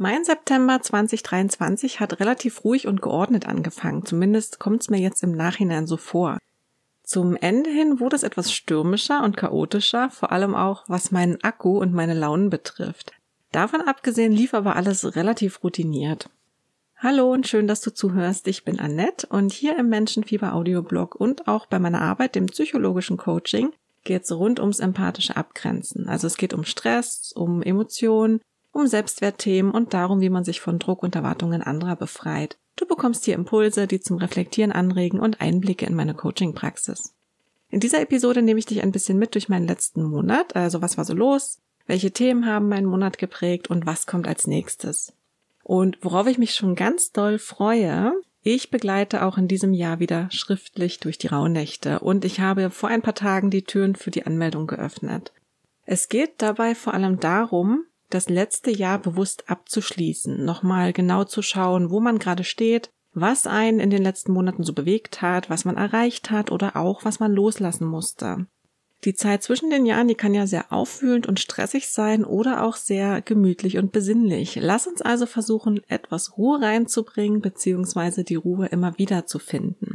Mein September 2023 hat relativ ruhig und geordnet angefangen. Zumindest kommt es mir jetzt im Nachhinein so vor. Zum Ende hin wurde es etwas stürmischer und chaotischer, vor allem auch was meinen Akku und meine Launen betrifft. Davon abgesehen lief aber alles relativ routiniert. Hallo und schön, dass du zuhörst. Ich bin Annette und hier im Menschenfieber Audioblog und auch bei meiner Arbeit im psychologischen Coaching geht es rund ums empathische Abgrenzen. Also es geht um Stress, um Emotionen, um Selbstwertthemen und darum, wie man sich von Druck und Erwartungen anderer befreit. Du bekommst hier Impulse, die zum Reflektieren anregen und Einblicke in meine Coaching-Praxis. In dieser Episode nehme ich dich ein bisschen mit durch meinen letzten Monat, also was war so los, welche Themen haben meinen Monat geprägt und was kommt als nächstes. Und worauf ich mich schon ganz doll freue, ich begleite auch in diesem Jahr wieder schriftlich durch die Rauhnächte und ich habe vor ein paar Tagen die Türen für die Anmeldung geöffnet. Es geht dabei vor allem darum, das letzte Jahr bewusst abzuschließen, nochmal genau zu schauen, wo man gerade steht, was einen in den letzten Monaten so bewegt hat, was man erreicht hat oder auch was man loslassen musste. Die Zeit zwischen den Jahren, die kann ja sehr aufwühlend und stressig sein oder auch sehr gemütlich und besinnlich. Lass uns also versuchen, etwas Ruhe reinzubringen bzw. die Ruhe immer wieder zu finden.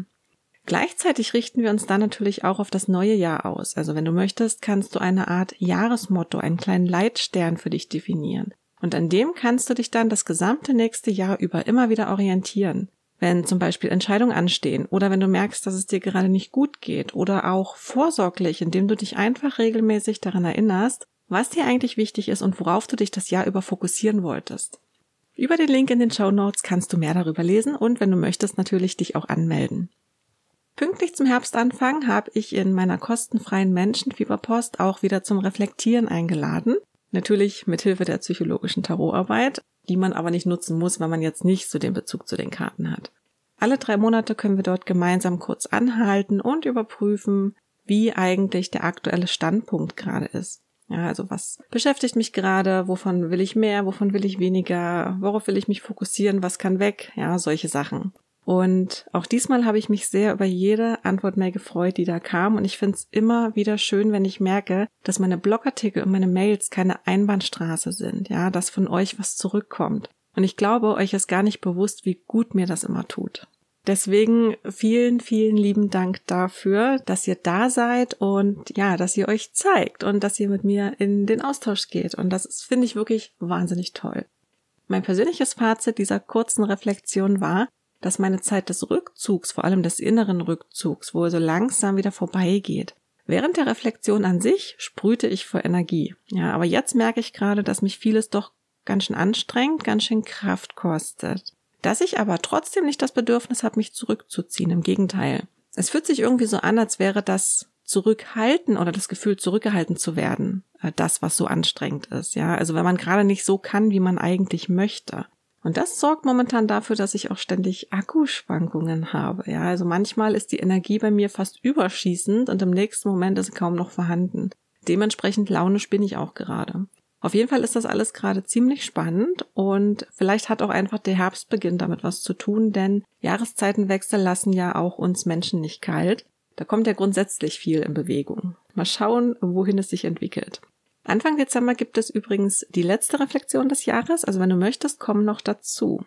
Gleichzeitig richten wir uns dann natürlich auch auf das neue Jahr aus. Also wenn du möchtest, kannst du eine Art Jahresmotto, einen kleinen Leitstern für dich definieren. Und an dem kannst du dich dann das gesamte nächste Jahr über immer wieder orientieren. Wenn zum Beispiel Entscheidungen anstehen oder wenn du merkst, dass es dir gerade nicht gut geht oder auch vorsorglich, indem du dich einfach regelmäßig daran erinnerst, was dir eigentlich wichtig ist und worauf du dich das Jahr über fokussieren wolltest. Über den Link in den Show Notes kannst du mehr darüber lesen und wenn du möchtest natürlich dich auch anmelden. Pünktlich zum Herbstanfang habe ich in meiner kostenfreien Menschenfieberpost auch wieder zum Reflektieren eingeladen. Natürlich mit Hilfe der psychologischen Tarotarbeit, die man aber nicht nutzen muss, wenn man jetzt nicht so den Bezug zu den Karten hat. Alle drei Monate können wir dort gemeinsam kurz anhalten und überprüfen, wie eigentlich der aktuelle Standpunkt gerade ist. Ja, also was beschäftigt mich gerade? Wovon will ich mehr? Wovon will ich weniger? Worauf will ich mich fokussieren? Was kann weg? Ja, solche Sachen. Und auch diesmal habe ich mich sehr über jede Antwort mehr gefreut, die da kam. Und ich finde es immer wieder schön, wenn ich merke, dass meine Blogartikel und meine Mails keine Einbahnstraße sind, ja, dass von euch was zurückkommt. Und ich glaube, euch ist gar nicht bewusst, wie gut mir das immer tut. Deswegen vielen, vielen lieben Dank dafür, dass ihr da seid und ja, dass ihr euch zeigt und dass ihr mit mir in den Austausch geht. Und das finde ich wirklich wahnsinnig toll. Mein persönliches Fazit dieser kurzen Reflexion war, dass meine Zeit des Rückzugs, vor allem des inneren Rückzugs, wohl so langsam wieder vorbeigeht. Während der Reflexion an sich sprühte ich vor Energie. Ja, aber jetzt merke ich gerade, dass mich vieles doch ganz schön anstrengt, ganz schön Kraft kostet. Dass ich aber trotzdem nicht das Bedürfnis habe, mich zurückzuziehen. Im Gegenteil. Es fühlt sich irgendwie so an, als wäre das Zurückhalten oder das Gefühl, zurückgehalten zu werden, äh, das, was so anstrengend ist. Ja, also wenn man gerade nicht so kann, wie man eigentlich möchte. Und das sorgt momentan dafür, dass ich auch ständig Akkuschwankungen habe. Ja, also manchmal ist die Energie bei mir fast überschießend und im nächsten Moment ist sie kaum noch vorhanden. Dementsprechend launisch bin ich auch gerade. Auf jeden Fall ist das alles gerade ziemlich spannend und vielleicht hat auch einfach der Herbstbeginn damit was zu tun, denn Jahreszeitenwechsel lassen ja auch uns Menschen nicht kalt. Da kommt ja grundsätzlich viel in Bewegung. Mal schauen, wohin es sich entwickelt. Anfang Dezember gibt es übrigens die letzte Reflexion des Jahres, also wenn du möchtest, komm noch dazu.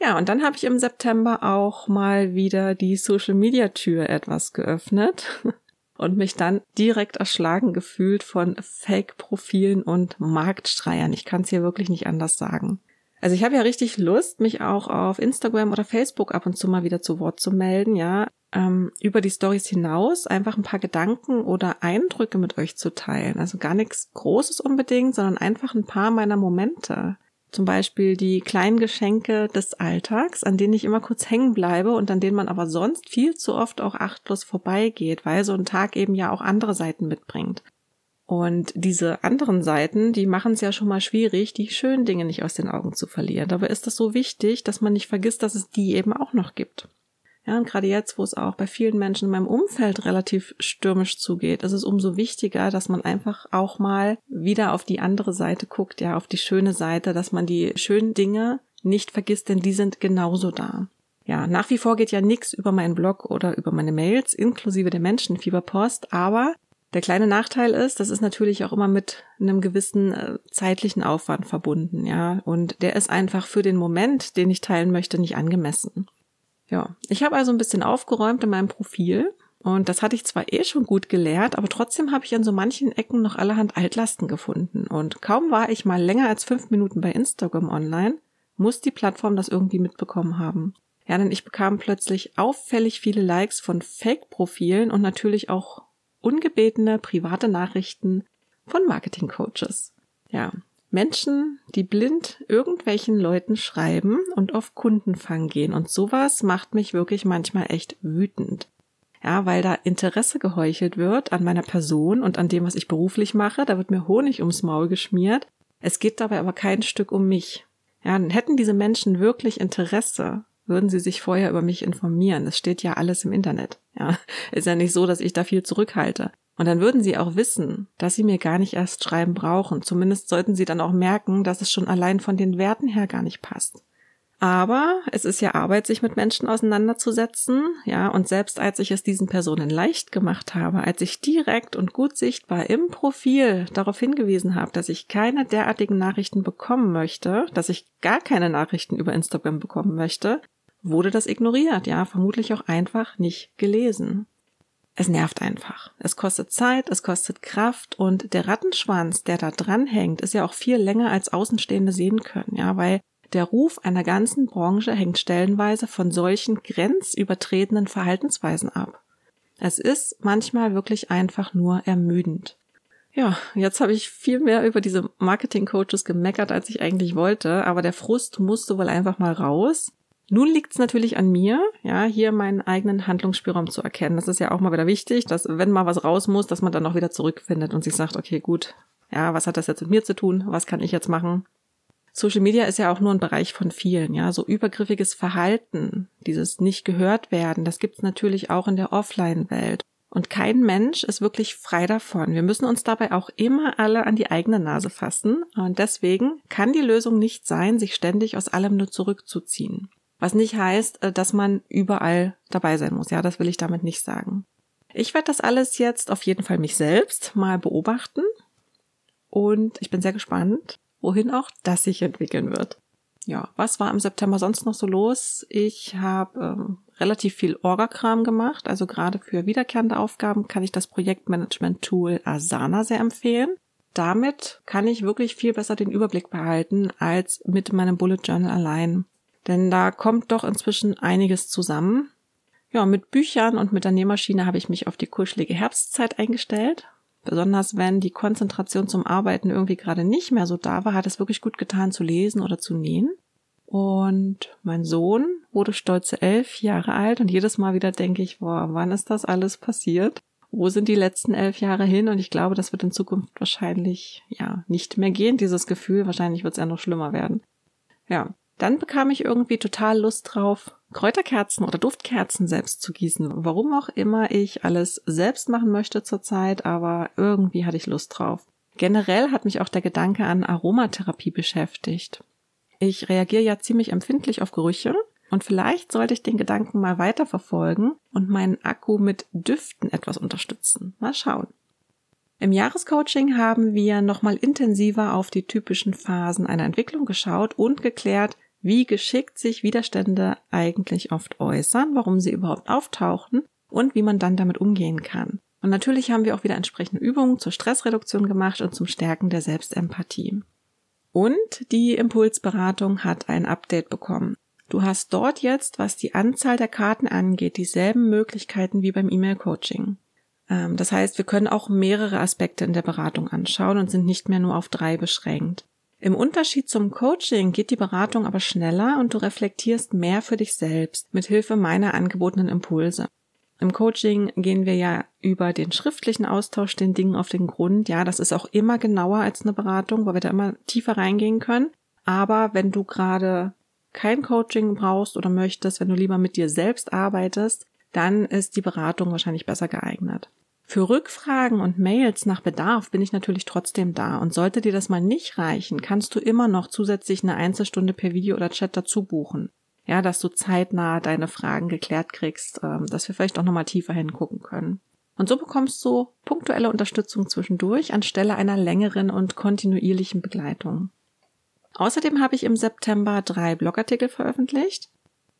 Ja, und dann habe ich im September auch mal wieder die Social Media Tür etwas geöffnet und mich dann direkt erschlagen gefühlt von Fake-Profilen und Marktstreiern. Ich kann es hier wirklich nicht anders sagen. Also ich habe ja richtig Lust, mich auch auf Instagram oder Facebook ab und zu mal wieder zu Wort zu melden, ja, ähm, über die Stories hinaus einfach ein paar Gedanken oder Eindrücke mit euch zu teilen. Also gar nichts Großes unbedingt, sondern einfach ein paar meiner Momente. Zum Beispiel die kleinen Geschenke des Alltags, an denen ich immer kurz hängen bleibe und an denen man aber sonst viel zu oft auch achtlos vorbeigeht, weil so ein Tag eben ja auch andere Seiten mitbringt. Und diese anderen Seiten, die machen es ja schon mal schwierig, die schönen Dinge nicht aus den Augen zu verlieren. Dabei ist das so wichtig, dass man nicht vergisst, dass es die eben auch noch gibt. Ja, und gerade jetzt, wo es auch bei vielen Menschen in meinem Umfeld relativ stürmisch zugeht, ist es umso wichtiger, dass man einfach auch mal wieder auf die andere Seite guckt, ja, auf die schöne Seite, dass man die schönen Dinge nicht vergisst, denn die sind genauso da. Ja, nach wie vor geht ja nichts über meinen Blog oder über meine Mails, inklusive der Menschenfieberpost, aber Der kleine Nachteil ist, das ist natürlich auch immer mit einem gewissen äh, zeitlichen Aufwand verbunden, ja. Und der ist einfach für den Moment, den ich teilen möchte, nicht angemessen. Ja, ich habe also ein bisschen aufgeräumt in meinem Profil und das hatte ich zwar eh schon gut gelehrt, aber trotzdem habe ich an so manchen Ecken noch allerhand Altlasten gefunden. Und kaum war ich mal länger als fünf Minuten bei Instagram online, muss die Plattform das irgendwie mitbekommen haben. Ja, denn ich bekam plötzlich auffällig viele Likes von Fake-Profilen und natürlich auch ungebetene private Nachrichten von Marketing-Coaches. Ja, Menschen, die blind irgendwelchen Leuten schreiben und auf Kundenfang gehen. Und sowas macht mich wirklich manchmal echt wütend. Ja, weil da Interesse geheuchelt wird an meiner Person und an dem, was ich beruflich mache. Da wird mir Honig ums Maul geschmiert. Es geht dabei aber kein Stück um mich. Ja, dann hätten diese Menschen wirklich Interesse, würden sie sich vorher über mich informieren. Es steht ja alles im Internet. Ja, ist ja nicht so, dass ich da viel zurückhalte. Und dann würden sie auch wissen, dass sie mir gar nicht erst schreiben brauchen. Zumindest sollten sie dann auch merken, dass es schon allein von den Werten her gar nicht passt. Aber es ist ja Arbeit, sich mit Menschen auseinanderzusetzen, ja, und selbst als ich es diesen Personen leicht gemacht habe, als ich direkt und gut sichtbar im Profil darauf hingewiesen habe, dass ich keine derartigen Nachrichten bekommen möchte, dass ich gar keine Nachrichten über Instagram bekommen möchte, wurde das ignoriert, ja, vermutlich auch einfach nicht gelesen. Es nervt einfach. Es kostet Zeit, es kostet Kraft und der Rattenschwanz, der da dranhängt, ist ja auch viel länger als Außenstehende sehen können, ja, weil der Ruf einer ganzen Branche hängt stellenweise von solchen grenzübertretenden Verhaltensweisen ab. Es ist manchmal wirklich einfach nur ermüdend. Ja, jetzt habe ich viel mehr über diese Marketing-Coaches gemeckert, als ich eigentlich wollte, aber der Frust musste wohl einfach mal raus. Nun liegt es natürlich an mir, ja, hier meinen eigenen Handlungsspielraum zu erkennen. Das ist ja auch mal wieder wichtig, dass wenn mal was raus muss, dass man dann auch wieder zurückfindet und sich sagt, okay, gut, ja, was hat das jetzt mit mir zu tun? Was kann ich jetzt machen? Social Media ist ja auch nur ein Bereich von vielen, ja, so übergriffiges Verhalten, dieses nicht gehört werden, das gibt's natürlich auch in der Offline-Welt. Und kein Mensch ist wirklich frei davon. Wir müssen uns dabei auch immer alle an die eigene Nase fassen. Und deswegen kann die Lösung nicht sein, sich ständig aus allem nur zurückzuziehen. Was nicht heißt, äh, dass man überall dabei sein muss. Ja, das will ich damit nicht sagen. Ich werde das alles jetzt auf jeden Fall mich selbst mal beobachten. Und ich bin sehr gespannt, wohin auch das sich entwickeln wird. Ja, was war im September sonst noch so los? Ich habe ähm, relativ viel Orga-Kram gemacht. Also gerade für wiederkehrende Aufgaben kann ich das Projektmanagement-Tool Asana sehr empfehlen. Damit kann ich wirklich viel besser den Überblick behalten als mit meinem Bullet Journal allein. Denn da kommt doch inzwischen einiges zusammen. Ja, mit Büchern und mit der Nähmaschine habe ich mich auf die kuschelige Herbstzeit eingestellt. Besonders wenn die Konzentration zum Arbeiten irgendwie gerade nicht mehr so da war, hat es wirklich gut getan zu lesen oder zu nähen. Und mein Sohn wurde stolze elf Jahre alt und jedes Mal wieder denke ich, boah, wann ist das alles passiert? Wo sind die letzten elf Jahre hin? Und ich glaube, das wird in Zukunft wahrscheinlich, ja, nicht mehr gehen, dieses Gefühl. Wahrscheinlich wird es ja noch schlimmer werden. Ja. Dann bekam ich irgendwie total Lust drauf, Kräuterkerzen oder Duftkerzen selbst zu gießen. Warum auch immer ich alles selbst machen möchte zurzeit, aber irgendwie hatte ich Lust drauf. Generell hat mich auch der Gedanke an Aromatherapie beschäftigt. Ich reagiere ja ziemlich empfindlich auf Gerüche und vielleicht sollte ich den Gedanken mal weiterverfolgen und meinen Akku mit Düften etwas unterstützen. Mal schauen. Im Jahrescoaching haben wir nochmal intensiver auf die typischen Phasen einer Entwicklung geschaut und geklärt, wie geschickt sich Widerstände eigentlich oft äußern, warum sie überhaupt auftauchen und wie man dann damit umgehen kann. Und natürlich haben wir auch wieder entsprechende Übungen zur Stressreduktion gemacht und zum Stärken der Selbstempathie. Und die Impulsberatung hat ein Update bekommen. Du hast dort jetzt, was die Anzahl der Karten angeht, dieselben Möglichkeiten wie beim E-Mail-Coaching. Ähm, das heißt, wir können auch mehrere Aspekte in der Beratung anschauen und sind nicht mehr nur auf drei beschränkt. Im Unterschied zum Coaching geht die Beratung aber schneller und du reflektierst mehr für dich selbst mit Hilfe meiner angebotenen Impulse. Im Coaching gehen wir ja über den schriftlichen Austausch den Dingen auf den Grund. Ja, das ist auch immer genauer als eine Beratung, weil wir da immer tiefer reingehen können. Aber wenn du gerade kein Coaching brauchst oder möchtest, wenn du lieber mit dir selbst arbeitest, dann ist die Beratung wahrscheinlich besser geeignet. Für Rückfragen und Mails nach Bedarf bin ich natürlich trotzdem da und sollte dir das mal nicht reichen, kannst du immer noch zusätzlich eine Einzelstunde per Video oder Chat dazu buchen. Ja, dass du zeitnah deine Fragen geklärt kriegst, ähm, dass wir vielleicht auch nochmal tiefer hingucken können. Und so bekommst du punktuelle Unterstützung zwischendurch anstelle einer längeren und kontinuierlichen Begleitung. Außerdem habe ich im September drei Blogartikel veröffentlicht.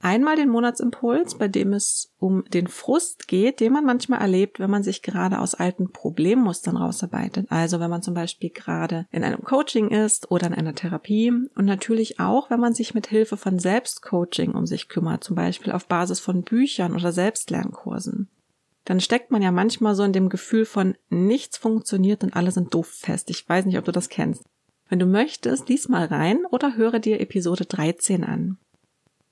Einmal den Monatsimpuls, bei dem es um den Frust geht, den man manchmal erlebt, wenn man sich gerade aus alten Problemmustern rausarbeitet. Also wenn man zum Beispiel gerade in einem Coaching ist oder in einer Therapie und natürlich auch, wenn man sich mit Hilfe von Selbstcoaching um sich kümmert, zum Beispiel auf Basis von Büchern oder Selbstlernkursen. Dann steckt man ja manchmal so in dem Gefühl von nichts funktioniert und alle sind doof fest. Ich weiß nicht, ob du das kennst. Wenn du möchtest, lies mal rein oder höre dir Episode 13 an.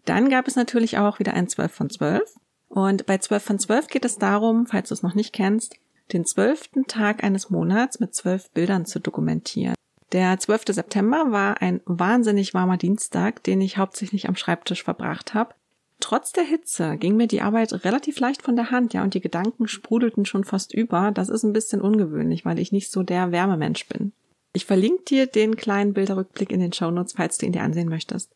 Dann gab es natürlich auch wieder ein 12 von 12. Und bei 12 von 12 geht es darum, falls du es noch nicht kennst, den zwölften Tag eines Monats mit zwölf Bildern zu dokumentieren. Der 12. September war ein wahnsinnig warmer Dienstag, den ich hauptsächlich am Schreibtisch verbracht habe. Trotz der Hitze ging mir die Arbeit relativ leicht von der Hand, ja, und die Gedanken sprudelten schon fast über. Das ist ein bisschen ungewöhnlich, weil ich nicht so der Wärmemensch bin. Ich verlinke dir den kleinen Bilderrückblick in den Shownotes, falls du ihn dir ansehen möchtest.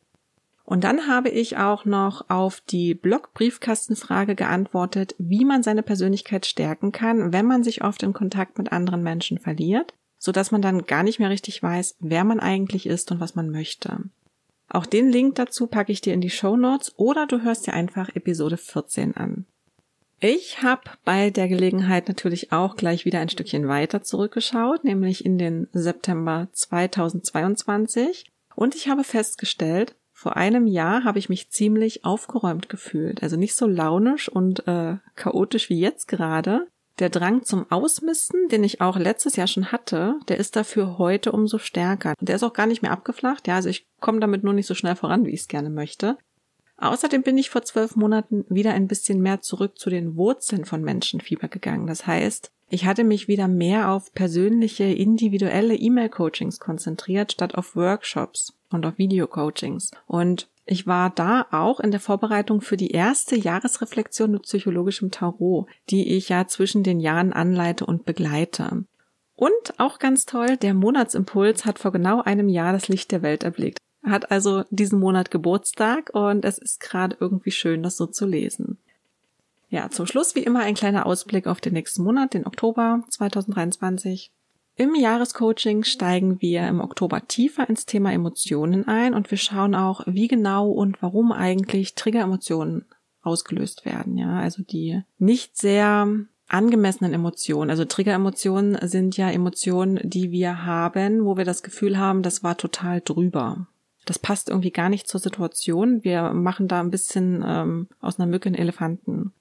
Und dann habe ich auch noch auf die Blog-Briefkastenfrage geantwortet, wie man seine Persönlichkeit stärken kann, wenn man sich oft in Kontakt mit anderen Menschen verliert, so dass man dann gar nicht mehr richtig weiß, wer man eigentlich ist und was man möchte. Auch den Link dazu packe ich dir in die Show Notes oder du hörst dir einfach Episode 14 an. Ich habe bei der Gelegenheit natürlich auch gleich wieder ein Stückchen weiter zurückgeschaut, nämlich in den September 2022 und ich habe festgestellt, vor einem Jahr habe ich mich ziemlich aufgeräumt gefühlt. Also nicht so launisch und äh, chaotisch wie jetzt gerade. Der Drang zum Ausmisten, den ich auch letztes Jahr schon hatte, der ist dafür heute umso stärker. Der ist auch gar nicht mehr abgeflacht. Ja, also ich komme damit nur nicht so schnell voran, wie ich es gerne möchte. Außerdem bin ich vor zwölf Monaten wieder ein bisschen mehr zurück zu den Wurzeln von Menschenfieber gegangen. Das heißt, ich hatte mich wieder mehr auf persönliche, individuelle E-Mail-Coachings konzentriert, statt auf Workshops und auf Video-Coachings. Und ich war da auch in der Vorbereitung für die erste Jahresreflexion mit psychologischem Tarot, die ich ja zwischen den Jahren anleite und begleite. Und auch ganz toll, der Monatsimpuls hat vor genau einem Jahr das Licht der Welt erblickt. Er hat also diesen Monat Geburtstag und es ist gerade irgendwie schön, das so zu lesen. Ja, zum Schluss wie immer ein kleiner Ausblick auf den nächsten Monat, den Oktober 2023. Im Jahrescoaching steigen wir im Oktober tiefer ins Thema Emotionen ein und wir schauen auch, wie genau und warum eigentlich Trigger-Emotionen ausgelöst werden. Ja, also die nicht sehr angemessenen Emotionen. Also Trigger-Emotionen sind ja Emotionen, die wir haben, wo wir das Gefühl haben, das war total drüber. Das passt irgendwie gar nicht zur Situation. Wir machen da ein bisschen ähm, aus einer Mücke einen Elefanten.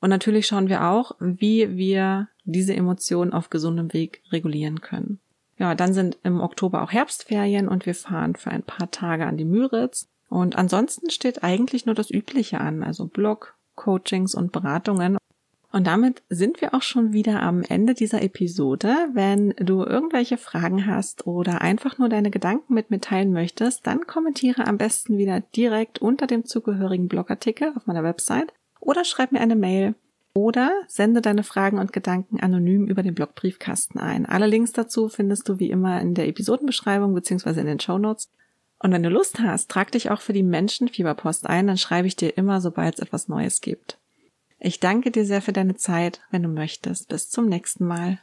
Und natürlich schauen wir auch, wie wir diese Emotionen auf gesundem Weg regulieren können. Ja, dann sind im Oktober auch Herbstferien und wir fahren für ein paar Tage an die Müritz. Und ansonsten steht eigentlich nur das Übliche an, also Blog, Coachings und Beratungen. Und damit sind wir auch schon wieder am Ende dieser Episode. Wenn du irgendwelche Fragen hast oder einfach nur deine Gedanken mit mir teilen möchtest, dann kommentiere am besten wieder direkt unter dem zugehörigen Blogartikel auf meiner Website oder schreib mir eine Mail oder sende deine Fragen und Gedanken anonym über den Blogbriefkasten ein. Alle Links dazu findest du wie immer in der Episodenbeschreibung bzw. in den Show Notes. Und wenn du Lust hast, trag dich auch für die Menschenfieberpost ein, dann schreibe ich dir immer, sobald es etwas Neues gibt. Ich danke dir sehr für deine Zeit. Wenn du möchtest, bis zum nächsten Mal.